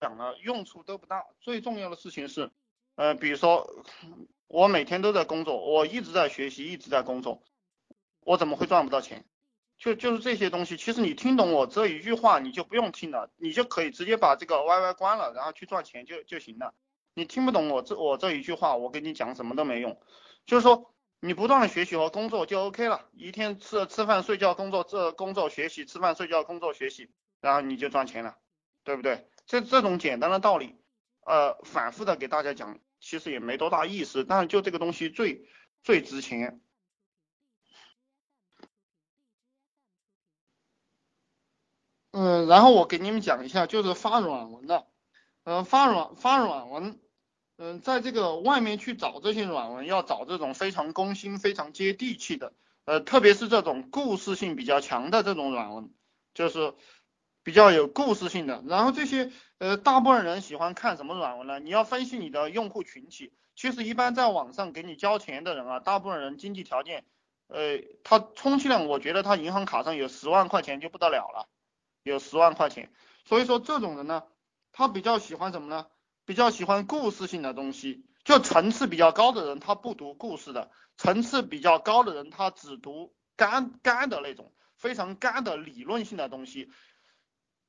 讲了，用处都不大。最重要的事情是，呃，比如说我每天都在工作，我一直在学习，一直在工作，我怎么会赚不到钱？就就是这些东西，其实你听懂我这一句话，你就不用听了，你就可以直接把这个 YY 关了，然后去赚钱就就行了。你听不懂我这我这一句话，我跟你讲什么都没用。就是说，你不断的学习和工作就 OK 了，一天吃吃饭睡觉工作这工作学习吃饭睡觉工作学习，然后你就赚钱了，对不对？这这种简单的道理，呃，反复的给大家讲，其实也没多大意思，但是就这个东西最最值钱。嗯，然后我给你们讲一下，就是发软文的，嗯，发软发软文，嗯，在这个外面去找这些软文，要找这种非常攻心、非常接地气的，呃，特别是这种故事性比较强的这种软文，就是比较有故事性的。然后这些，呃，大部分人喜欢看什么软文呢？你要分析你的用户群体。其实一般在网上给你交钱的人啊，大部分人经济条件，呃，他充其量我觉得他银行卡上有十万块钱就不得了了。有十万块钱，所以说这种人呢，他比较喜欢什么呢？比较喜欢故事性的东西，就层次比较高的人，他不读故事的；层次比较高的人，他只读干干的那种，非常干的理论性的东西。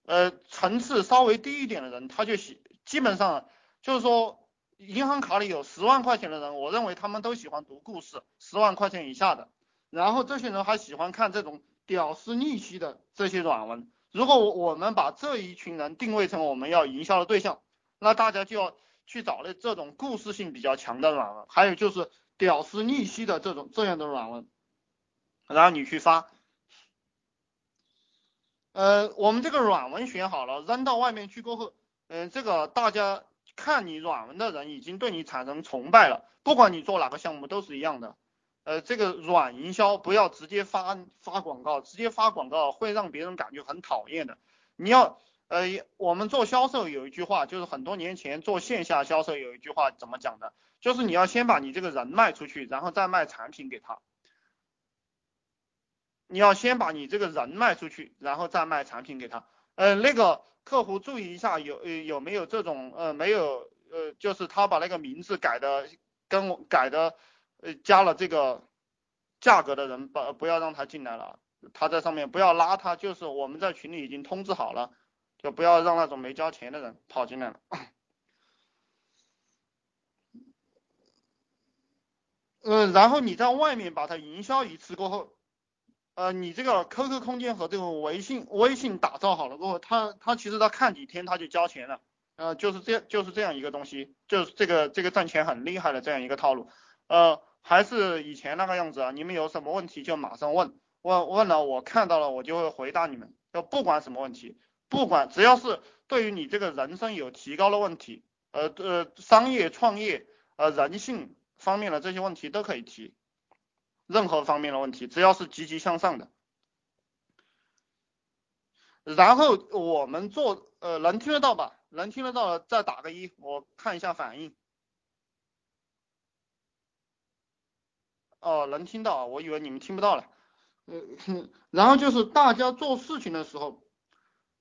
呃，层次稍微低一点的人，他就喜基本上就是说，银行卡里有十万块钱的人，我认为他们都喜欢读故事，十万块钱以下的。然后这些人还喜欢看这种屌丝逆袭的这些软文。如果我们把这一群人定位成我们要营销的对象，那大家就要去找那这种故事性比较强的软文，还有就是屌丝逆袭的这种这样的软文，然后你去发。呃，我们这个软文选好了，扔到外面去过后，嗯，这个大家看你软文的人已经对你产生崇拜了，不管你做哪个项目都是一样的。呃，这个软营销不要直接发发广告，直接发广告会让别人感觉很讨厌的。你要，呃，我们做销售有一句话，就是很多年前做线下销售有一句话怎么讲的？就是你要先把你这个人卖出去，然后再卖产品给他。你要先把你这个人卖出去，然后再卖产品给他。呃，那个客户注意一下，有有没有这种呃没有呃，就是他把那个名字改的跟我改的。呃，加了这个价格的人，不不要让他进来了。他在上面不要拉他，就是我们在群里已经通知好了，就不要让那种没交钱的人跑进来了。嗯，然后你在外面把它营销一次过后，呃，你这个 QQ 空间和这个微信微信打造好了过后，他他其实他看几天他就交钱了，呃，就是这样就是这样一个东西，就是这个这个挣钱很厉害的这样一个套路，呃。还是以前那个样子啊！你们有什么问题就马上问，问问了我看到了我就会回答你们，就不管什么问题，不管只要是对于你这个人生有提高的问题，呃呃，商业创业呃人性方面的这些问题都可以提，任何方面的问题只要是积极向上的。然后我们做呃能听得到吧？能听得到的再打个一，我看一下反应。哦，能听到啊，我以为你们听不到了。呃，然后就是大家做事情的时候，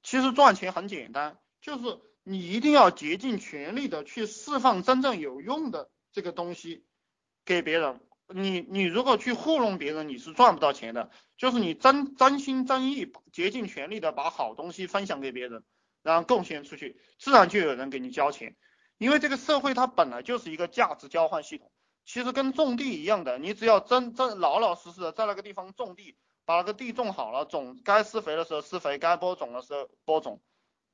其实赚钱很简单，就是你一定要竭尽全力的去释放真正有用的这个东西给别人。你你如果去糊弄别人，你是赚不到钱的。就是你真真心真意、竭尽全力的把好东西分享给别人，然后贡献出去，自然就有人给你交钱。因为这个社会它本来就是一个价值交换系统。其实跟种地一样的，你只要真真老老实实的在那个地方种地，把那个地种好了，种该施肥的时候施肥，该播种的时候播种，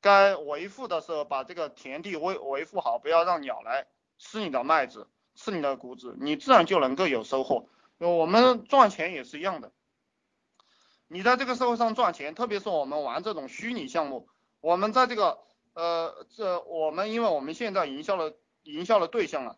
该维护的时候把这个田地维维护好，不要让鸟来吃你的麦子，吃你的谷子，你自然就能够有收获。我们赚钱也是一样的，你在这个社会上赚钱，特别是我们玩这种虚拟项目，我们在这个呃这我们因为我们现在营销的营销的对象啊。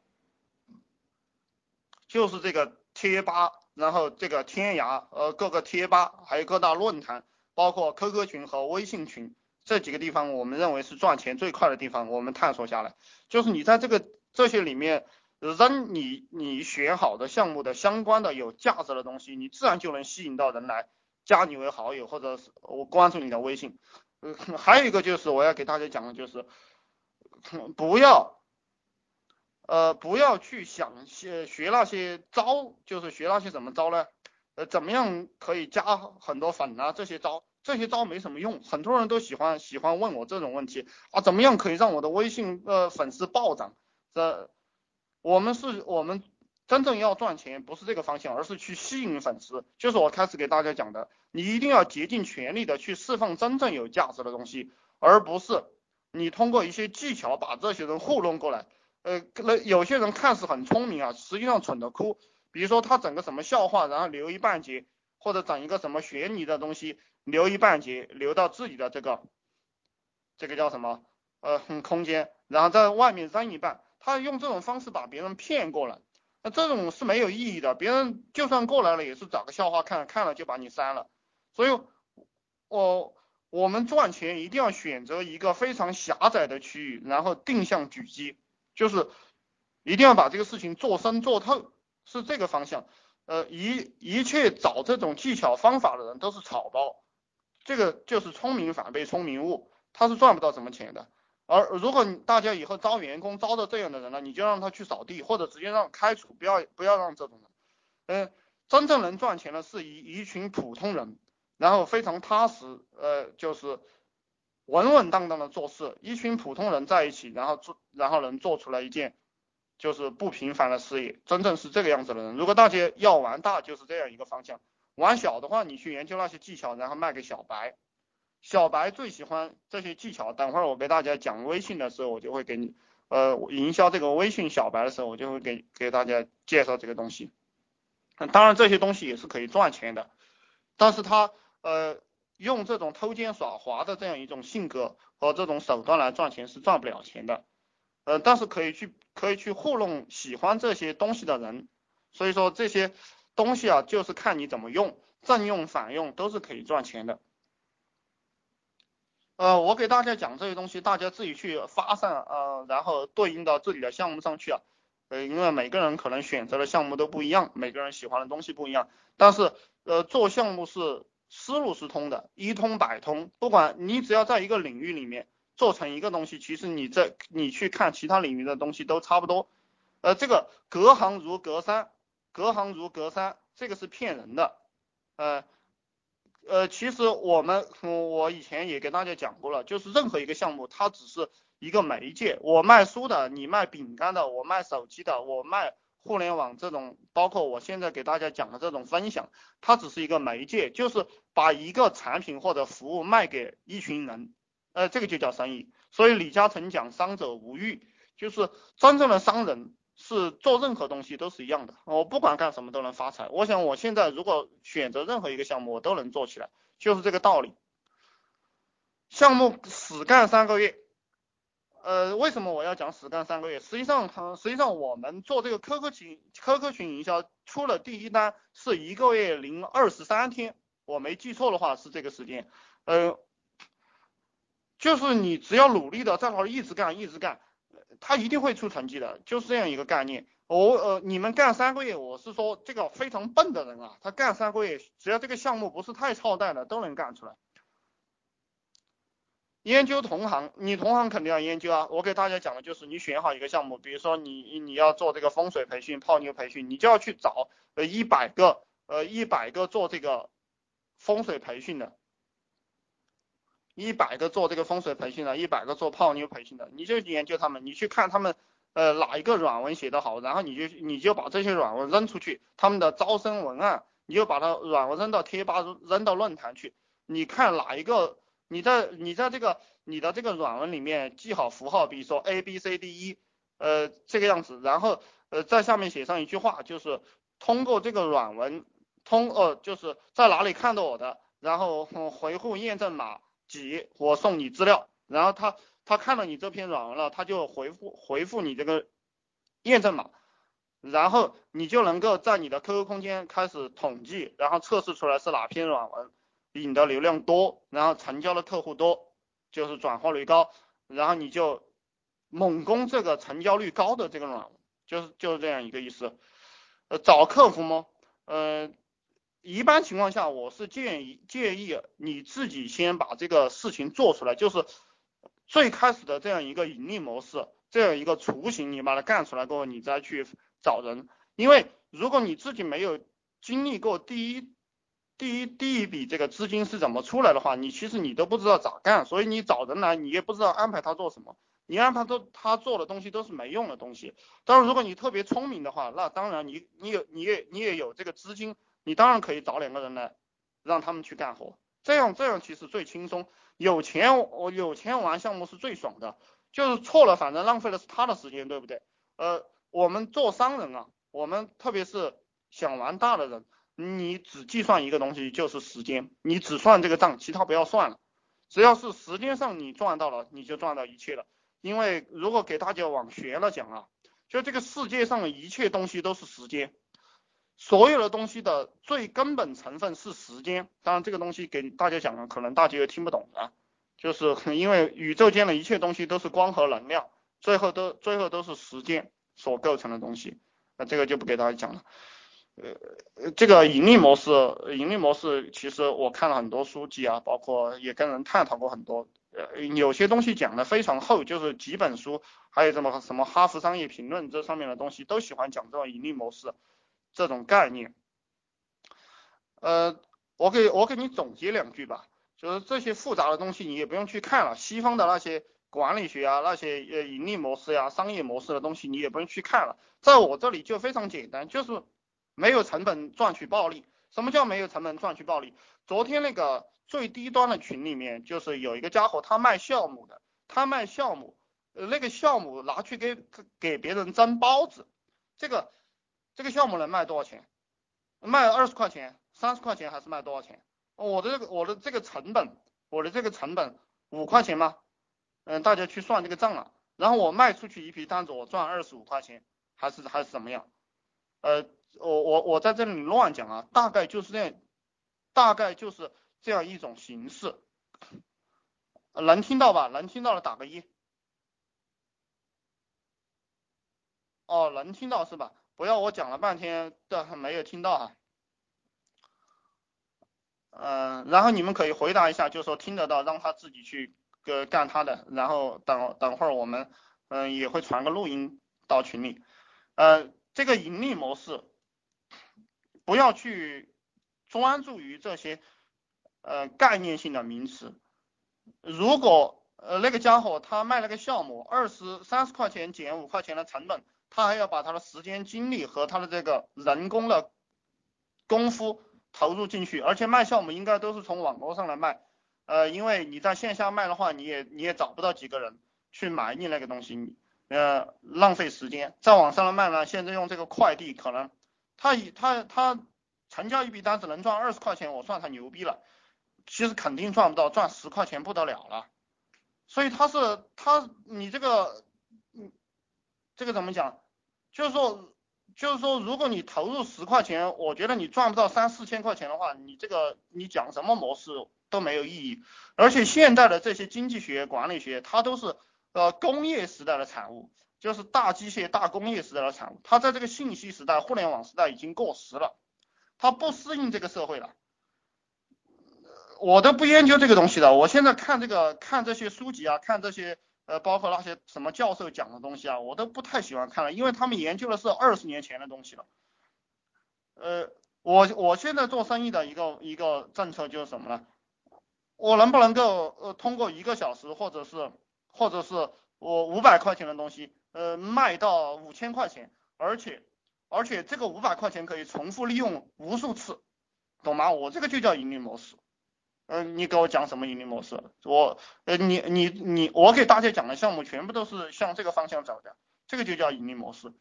就是这个贴吧，然后这个天涯，呃，各个贴吧，还有各大论坛，包括 QQ 群和微信群这几个地方，我们认为是赚钱最快的地方。我们探索下来，就是你在这个这些里面扔你你选好的项目的相关的有价值的东西，你自然就能吸引到人来加你为好友，或者是我关注你的微信。呃，还有一个就是我要给大家讲的就是，不要，呃，不要去想学学那些招，就是学那些怎么招呢？呃，怎么样可以加很多粉啊？这些招，这些招没什么用。很多人都喜欢喜欢问我这种问题啊，怎么样可以让我的微信呃粉丝暴涨？这我们是我们真正要赚钱，不是这个方向，而是去吸引粉丝。就是我开始给大家讲的，你一定要竭尽全力的去释放真正有价值的东西，而不是你通过一些技巧把这些人糊弄过来。呃，那有些人看似很聪明啊，实际上蠢的哭。比如说他整个什么笑话，然后留一半截，或者整一个什么悬疑的东西，留一半截，留到自己的这个这个叫什么呃空间，然后在外面扔一半，他用这种方式把别人骗过来，那这种是没有意义的，别人就算过来了也是找个笑话看，看了就把你删了。所以，我我们赚钱一定要选择一个非常狭窄的区域，然后定向狙击，就是一定要把这个事情做深做透。是这个方向，呃，一一切找这种技巧方法的人都是草包，这个就是聪明反被聪明误，他是赚不到什么钱的。而如果大家以后招员工招到这样的人了，你就让他去扫地，或者直接让开除，不要不要让这种人。嗯，真正能赚钱的是一一群普通人，然后非常踏实，呃，就是稳稳当当的做事，一群普通人在一起，然后做，然后能做出来一件。就是不平凡的事业，真正是这个样子的人。如果大家要玩大，就是这样一个方向；玩小的话，你去研究那些技巧，然后卖给小白。小白最喜欢这些技巧。等会儿我给大家讲微信的时候，我就会给你，呃，营销这个微信小白的时候，我就会给给大家介绍这个东西。当然这些东西也是可以赚钱的，但是他呃用这种偷奸耍滑的这样一种性格和这种手段来赚钱是赚不了钱的。呃，但是可以去可以去糊弄喜欢这些东西的人，所以说这些东西啊，就是看你怎么用，正用反用都是可以赚钱的。呃，我给大家讲这些东西，大家自己去发散，呃，然后对应到自己的项目上去啊。呃，因为每个人可能选择的项目都不一样，每个人喜欢的东西不一样，但是呃，做项目是思路是通的，一通百通，不管你只要在一个领域里面。做成一个东西，其实你这你去看其他领域的东西都差不多，呃，这个隔行如隔山，隔行如隔山，这个是骗人的，呃呃，其实我们我以前也给大家讲过了，就是任何一个项目，它只是一个媒介，我卖书的，你卖饼干的，我卖手机的，我卖互联网这种，包括我现在给大家讲的这种分享，它只是一个媒介，就是把一个产品或者服务卖给一群人。呃，这个就叫生意。所以李嘉诚讲“商者无欲”，就是真正的商人是做任何东西都是一样的。我不管干什么都能发财。我想我现在如果选择任何一个项目，我都能做起来，就是这个道理。项目死干三个月，呃，为什么我要讲死干三个月？实际上，实际上我们做这个 QQ 群 QQ 群营销出了第一单是一个月零二十三天，我没记错的话是这个时间，呃。就是你只要努力的在那儿一直干一直干，他一定会出成绩的，就是这样一个概念。我呃，你们干三个月，我是说这个非常笨的人啊，他干三个月，只要这个项目不是太操蛋的，都能干出来。研究同行，你同行肯定要研究啊。我给大家讲的就是，你选好一个项目，比如说你你要做这个风水培训、泡妞培训，你就要去找呃一百个呃一百个做这个风水培训的。一百个做这个风水培训的，一百个做泡妞培训的，你就研究他们，你去看他们，呃，哪一个软文写得好，然后你就你就把这些软文扔出去，他们的招生文案，你就把它软文扔到贴吧，扔到论坛去，你看哪一个，你在你在这个你的这个软文里面记好符号，比如说 A B C D E，呃，这个样子，然后呃在下面写上一句话，就是通过这个软文，通呃就是在哪里看到我的，然后回复验证码。几，我送你资料，然后他他看了你这篇软文了，他就回复回复你这个验证码，然后你就能够在你的 QQ 空间开始统计，然后测试出来是哪篇软文引的流量多，然后成交的客户多，就是转化率高，然后你就猛攻这个成交率高的这个软文，就是就是这样一个意思。呃，找客服吗？呃。一般情况下，我是建议建议你自己先把这个事情做出来，就是最开始的这样一个盈利模式，这样一个雏形，你把它干出来过后，你再去找人。因为如果你自己没有经历过第一第一第一笔这个资金是怎么出来的话，你其实你都不知道咋干，所以你找人来，你也不知道安排他做什么，你安排做他做的东西都是没用的东西。当然，如果你特别聪明的话，那当然你你有你也你也有这个资金，你当然可以找两个人来让他们去干活，这样这样其实最轻松。有钱我有钱玩项目是最爽的，就是错了，反正浪费的是他的时间，对不对？呃，我们做商人啊，我们特别是想玩大的人。你只计算一个东西就是时间，你只算这个账，其他不要算了。只要是时间上你赚到了，你就赚到一切了。因为如果给大家往悬了讲啊，就这个世界上的一切东西都是时间，所有的东西的最根本成分是时间。当然这个东西给大家讲了，可能大家也听不懂啊，就是因为宇宙间的一切东西都是光和能量，最后都最后都是时间所构成的东西。那这个就不给大家讲了。呃，这个盈利模式，盈利模式，其实我看了很多书籍啊，包括也跟人探讨过很多，呃，有些东西讲的非常厚，就是几本书，还有什么什么哈佛商业评论这上面的东西，都喜欢讲这种盈利模式这种概念。呃，我给我给你总结两句吧，就是这些复杂的东西你也不用去看了，西方的那些管理学啊，那些呃盈利模式呀、商业模式的东西你也不用去看了，在我这里就非常简单，就是。没有成本赚取暴利，什么叫没有成本赚取暴利？昨天那个最低端的群里面，就是有一个家伙，他卖酵母的，他卖酵母，呃，那个酵母拿去给给别人蒸包子，这个这个项目能卖多少钱？卖二十块钱、三十块钱还是卖多少钱？我的这个我的这个成本，我的这个成本五块钱吗？嗯，大家去算这个账了。然后我卖出去一批单子，我赚二十五块钱，还是还是怎么样？呃。我我我在这里乱讲啊，大概就是这样，大概就是这样一种形式，能听到吧？能听到的打个一。哦，能听到是吧？不要我讲了半天的没有听到哈。嗯，然后你们可以回答一下，就说听得到，让他自己去呃干他的，然后等等会儿我们嗯也会传个录音到群里，呃，这个盈利模式。不要去专注于这些呃概念性的名词。如果呃那个家伙他卖了个项目，二十三十块钱减五块钱的成本，他还要把他的时间精力和他的这个人工的功夫投入进去，而且卖项目应该都是从网络上来卖，呃，因为你在线下卖的话，你也你也找不到几个人去买你那个东西，呃，浪费时间。在网上卖呢，现在用这个快递可能。他以他他成交一笔单子能赚二十块钱，我算他牛逼了。其实肯定赚不到，赚十块钱不得了了。所以他是他你这个嗯这个怎么讲？就是说就是说，如果你投入十块钱，我觉得你赚不到三四千块钱的话，你这个你讲什么模式都没有意义。而且现在的这些经济学、管理学，它都是呃工业时代的产物。就是大机械、大工业时代的产物，它在这个信息时代、互联网时代已经过时了，它不适应这个社会了。我都不研究这个东西的，我现在看这个看这些书籍啊，看这些呃，包括那些什么教授讲的东西啊，我都不太喜欢看了，因为他们研究的是二十年前的东西了。呃，我我现在做生意的一个一个政策就是什么呢？我能不能够呃通过一个小时，或者是或者是我五百块钱的东西？呃，卖到五千块钱，而且而且这个五百块钱可以重复利用无数次，懂吗？我这个就叫盈利模式。嗯，你给我讲什么盈利模式？我呃，你你你，我给大家讲的项目全部都是向这个方向走的，这个就叫盈利模式。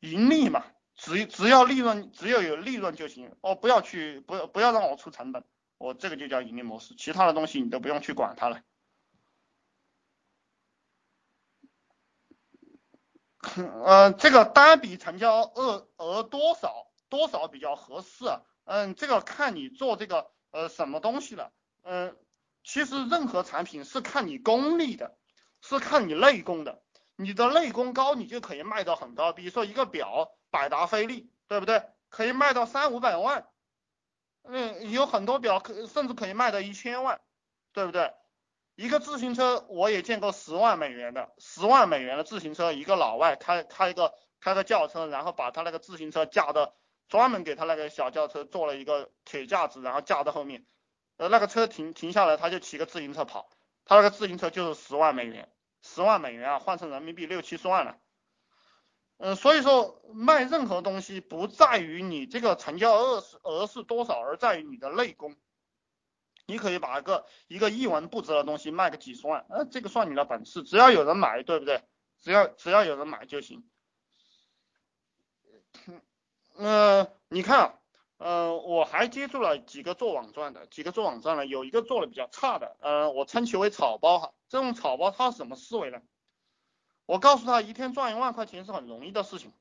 盈利嘛，只只要利润，只要有利润就行。哦，不要去，不要不要让我出成本，我这个就叫盈利模式，其他的东西你都不用去管它了。呃，这个单笔成交额额多少多少比较合适？嗯，这个看你做这个呃什么东西了。嗯，其实任何产品是看你功力的，是看你内功的。你的内功高，你就可以卖到很高。比如说一个表，百达翡丽，对不对？可以卖到三五百万。嗯，有很多表可甚至可以卖到一千万，对不对？一个自行车我也见过十万美元的，十万美元的自行车，一个老外开开一个开个轿车，然后把他那个自行车架的，专门给他那个小轿车做了一个铁架子，然后架在后面，呃，那个车停停下来，他就骑个自行车跑，他那个自行车就是十万美元，十万美元啊，换成人民币六七十万了。嗯，所以说卖任何东西不在于你这个成交额是额是多少，而在于你的内功。你可以把一个一个一文不值的东西卖个几十万，呃，这个算你的本事，只要有人买，对不对？只要只要有人买就行。嗯，你看，呃，我还接触了几个做网赚的，几个做网赚的，有一个做的比较差的，呃，我称其为草包哈。这种草包他是什么思维呢？我告诉他一天赚一万块钱是很容易的事情，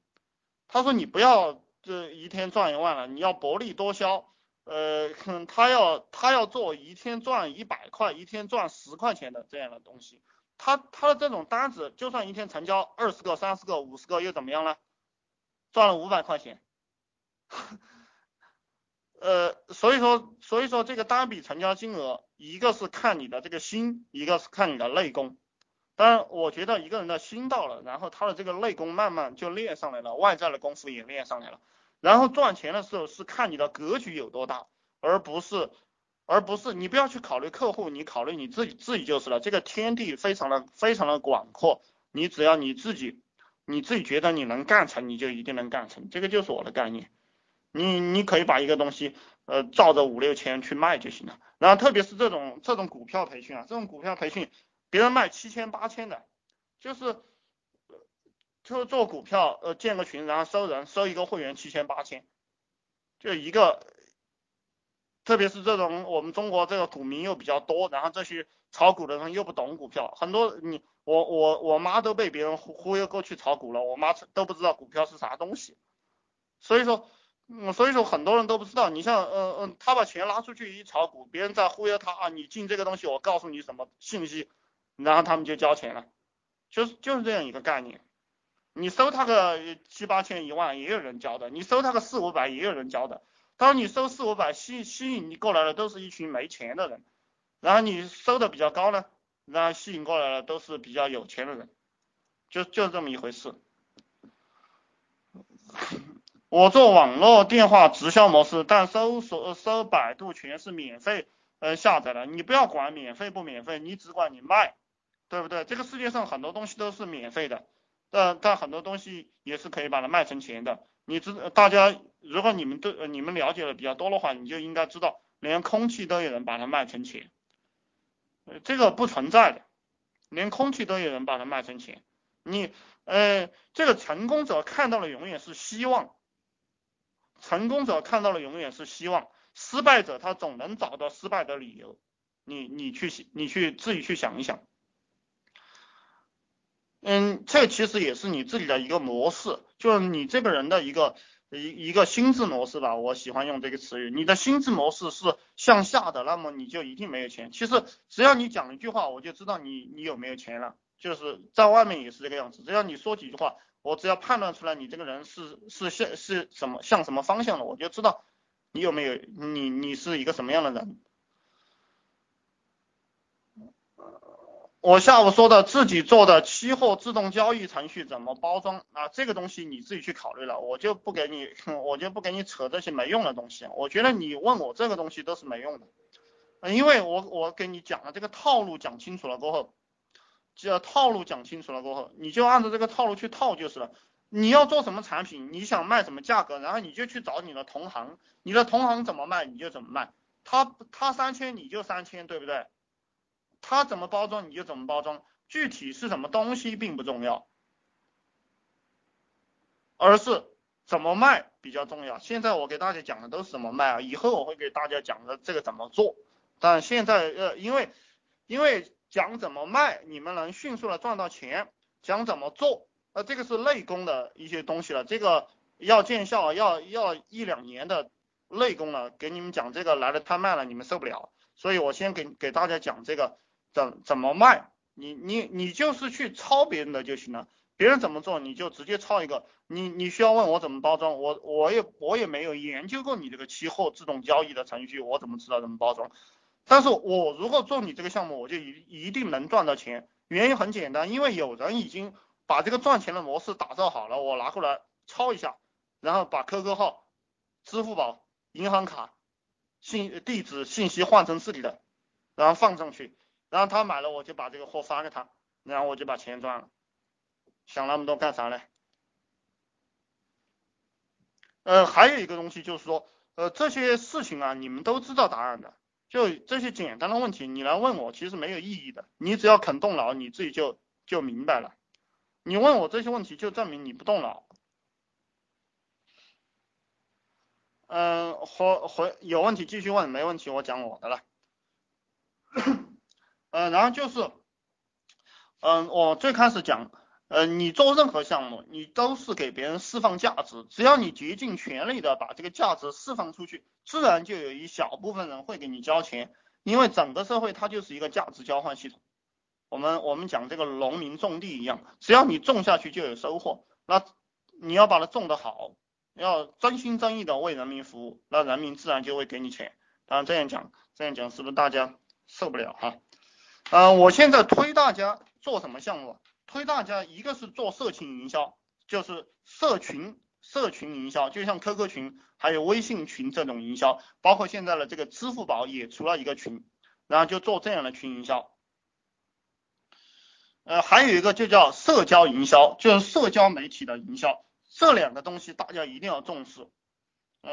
他说你不要这一天赚一万了，你要薄利多销。呃，他要他要做一天赚一百块，一天赚十块钱的这样的东西，他他的这种单子，就算一天成交二十个、三十个、五十个，又怎么样呢？赚了五百块钱。呃，所以说所以说这个单笔成交金额，一个是看你的这个心，一个是看你的内功。当然，我觉得一个人的心到了，然后他的这个内功慢慢就练上来了，外在的功夫也练上来了。然后赚钱的时候是看你的格局有多大，而不是，而不是你不要去考虑客户，你考虑你自己自己就是了。这个天地非常的非常的广阔，你只要你自己，你自己觉得你能干成，你就一定能干成。这个就是我的概念。你你可以把一个东西，呃，照着五六千去卖就行了。然后特别是这种这种股票培训啊，这种股票培训，别人卖七千八千的，就是。就做股票，呃，建个群，然后收人，收一个会员七千八千，就一个，特别是这种我们中国这个股民又比较多，然后这些炒股的人又不懂股票，很多你我我我妈都被别人忽忽悠过去炒股了，我妈都不知道股票是啥东西，所以说，嗯，所以说很多人都不知道，你像，嗯嗯，他把钱拉出去一炒股，别人在忽悠他啊，你进这个东西，我告诉你什么信息，然后他们就交钱了，就是就是这样一个概念。你收他个七八千一万也有人交的，你收他个四五百也有人交的。当你收四五百吸吸引你过来的都是一群没钱的人，然后你收的比较高呢，然后吸引过来的都是比较有钱的人，就就这么一回事。我做网络电话直销模式，但搜索搜百度全是免费呃下载的，你不要管免费不免费，你只管你卖，对不对？这个世界上很多东西都是免费的。但但很多东西也是可以把它卖成钱的，你知大家如果你们对你们了解的比较多的话，你就应该知道，连空气都有人把它卖成钱，这个不存在的，连空气都有人把它卖成钱，你呃这个成功者看到的永远是希望，成功者看到的永远是希望，失败者他总能找到失败的理由，你你去你去自己去想一想。嗯，这其实也是你自己的一个模式，就是你这个人的一个一一个心智模式吧。我喜欢用这个词语，你的心智模式是向下的，那么你就一定没有钱。其实只要你讲一句话，我就知道你你有没有钱了。就是在外面也是这个样子，只要你说几句话，我只要判断出来你这个人是是向是什么向什么方向的，我就知道你有没有你你是一个什么样的人。我下午说的自己做的期货自动交易程序怎么包装啊？这个东西你自己去考虑了，我就不给你，我就不给你扯这些没用的东西。我觉得你问我这个东西都是没用的，因为我我给你讲了这个套路讲清楚了过后，这套路讲清楚了过后，你就按照这个套路去套就是了。你要做什么产品，你想卖什么价格，然后你就去找你的同行，你的同行怎么卖你就怎么卖，他他三千你就三千，对不对？他怎么包装你就怎么包装，具体是什么东西并不重要，而是怎么卖比较重要。现在我给大家讲的都是怎么卖啊，以后我会给大家讲的这个怎么做。但现在呃，因为因为讲怎么卖，你们能迅速的赚到钱，讲怎么做，呃，这个是内功的一些东西了，这个要见效，要要一两年的内功了。给你们讲这个来的太慢了，你们受不了，所以我先给给大家讲这个。怎怎么卖？你你你就是去抄别人的就行了，别人怎么做你就直接抄一个。你你需要问我怎么包装，我我也我也没有研究过你这个期货自动交易的程序，我怎么知道怎么包装？但是我如果做你这个项目，我就一一定能赚到钱。原因很简单，因为有人已经把这个赚钱的模式打造好了，我拿过来抄一下，然后把 QQ 号、支付宝、银行卡信地址信息换成自己的，然后放上去，然后他买了，我就把这个货发给他，然后我就把钱赚了。想那么多干啥呢？呃，还有一个东西就是说，呃，这些事情啊，你们都知道答案的。就这些简单的问题，你来问我其实没有意义的。你只要肯动脑，你自己就就明白了。你问我这些问题，就证明你不动脑。嗯，回回有问题继续问，没问题我讲我的了。嗯，然后就是，嗯，我最开始讲。呃，你做任何项目，你都是给别人释放价值，只要你竭尽全力的把这个价值释放出去，自然就有一小部分人会给你交钱，因为整个社会它就是一个价值交换系统。我们我们讲这个农民种地一样，只要你种下去就有收获，那你要把它种得好，要真心真意的为人民服务，那人民自然就会给你钱。当然这样讲，这样讲是不是大家受不了哈？嗯，我现在推大家做什么项目？推大家，一个是做社群营销，就是社群社群营销，就像 QQ 群，还有微信群这种营销，包括现在的这个支付宝也出了一个群，然后就做这样的群营销。呃，还有一个就叫社交营销，就是社交媒体的营销，这两个东西大家一定要重视。